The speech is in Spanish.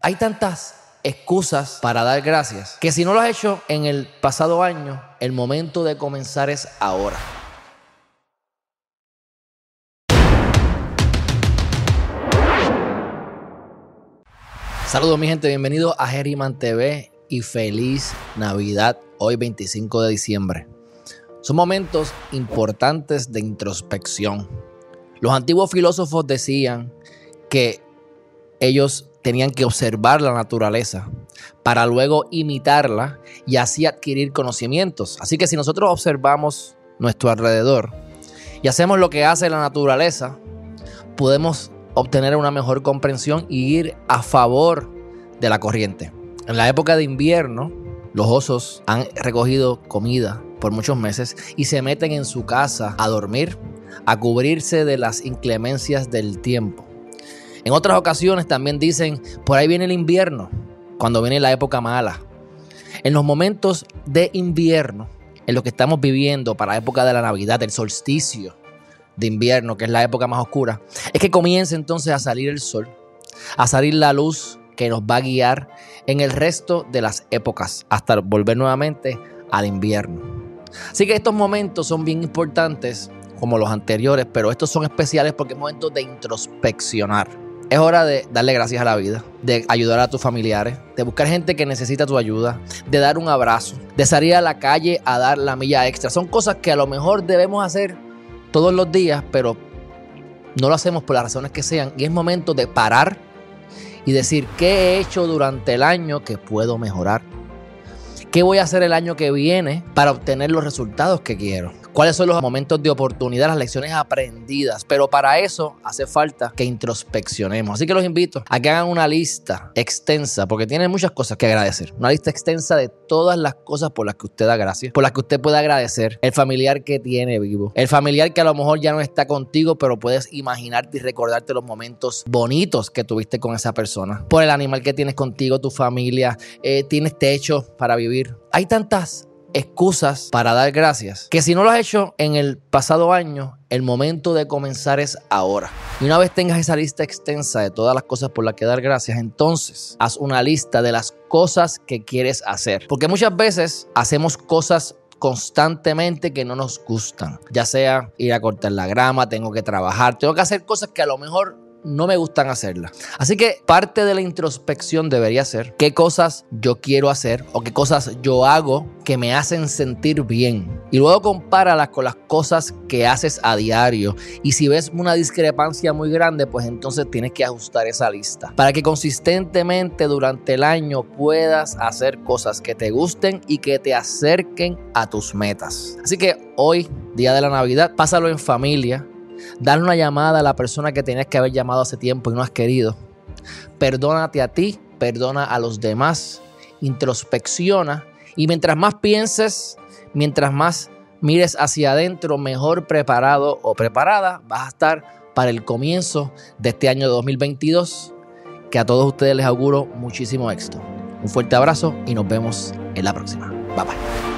Hay tantas excusas para dar gracias que si no lo has hecho en el pasado año, el momento de comenzar es ahora. Saludos mi gente, bienvenidos a Herriman TV y feliz Navidad hoy 25 de diciembre. Son momentos importantes de introspección. Los antiguos filósofos decían que ellos tenían que observar la naturaleza para luego imitarla y así adquirir conocimientos. Así que si nosotros observamos nuestro alrededor y hacemos lo que hace la naturaleza, podemos obtener una mejor comprensión y ir a favor de la corriente. En la época de invierno, los osos han recogido comida por muchos meses y se meten en su casa a dormir, a cubrirse de las inclemencias del tiempo. En otras ocasiones también dicen, por ahí viene el invierno, cuando viene la época mala. En los momentos de invierno, en lo que estamos viviendo para la época de la Navidad, el solsticio de invierno, que es la época más oscura, es que comienza entonces a salir el sol, a salir la luz que nos va a guiar en el resto de las épocas, hasta volver nuevamente al invierno. Así que estos momentos son bien importantes como los anteriores, pero estos son especiales porque es momento de introspeccionar. Es hora de darle gracias a la vida, de ayudar a tus familiares, de buscar gente que necesita tu ayuda, de dar un abrazo, de salir a la calle a dar la milla extra. Son cosas que a lo mejor debemos hacer todos los días, pero no lo hacemos por las razones que sean. Y es momento de parar y decir qué he hecho durante el año que puedo mejorar. ¿Qué voy a hacer el año que viene para obtener los resultados que quiero? Cuáles son los momentos de oportunidad, las lecciones aprendidas. Pero para eso hace falta que introspeccionemos. Así que los invito a que hagan una lista extensa, porque tienen muchas cosas que agradecer. Una lista extensa de todas las cosas por las que usted da gracias, por las que usted puede agradecer. El familiar que tiene vivo, el familiar que a lo mejor ya no está contigo, pero puedes imaginarte y recordarte los momentos bonitos que tuviste con esa persona. Por el animal que tienes contigo, tu familia, eh, tienes techo para vivir. Hay tantas excusas para dar gracias. Que si no lo has hecho en el pasado año, el momento de comenzar es ahora. Y una vez tengas esa lista extensa de todas las cosas por las que dar gracias, entonces haz una lista de las cosas que quieres hacer. Porque muchas veces hacemos cosas constantemente que no nos gustan. Ya sea ir a cortar la grama, tengo que trabajar, tengo que hacer cosas que a lo mejor no me gustan hacerlas. Así que parte de la introspección debería ser qué cosas yo quiero hacer o qué cosas yo hago que me hacen sentir bien. Y luego compáralas con las cosas que haces a diario. Y si ves una discrepancia muy grande, pues entonces tienes que ajustar esa lista. Para que consistentemente durante el año puedas hacer cosas que te gusten y que te acerquen a tus metas. Así que hoy, día de la Navidad, pásalo en familia Darle una llamada a la persona que tenías que haber llamado hace tiempo y no has querido. Perdónate a ti, perdona a los demás, introspecciona y mientras más pienses, mientras más mires hacia adentro, mejor preparado o preparada vas a estar para el comienzo de este año 2022, que a todos ustedes les auguro muchísimo éxito. Un fuerte abrazo y nos vemos en la próxima. Bye bye.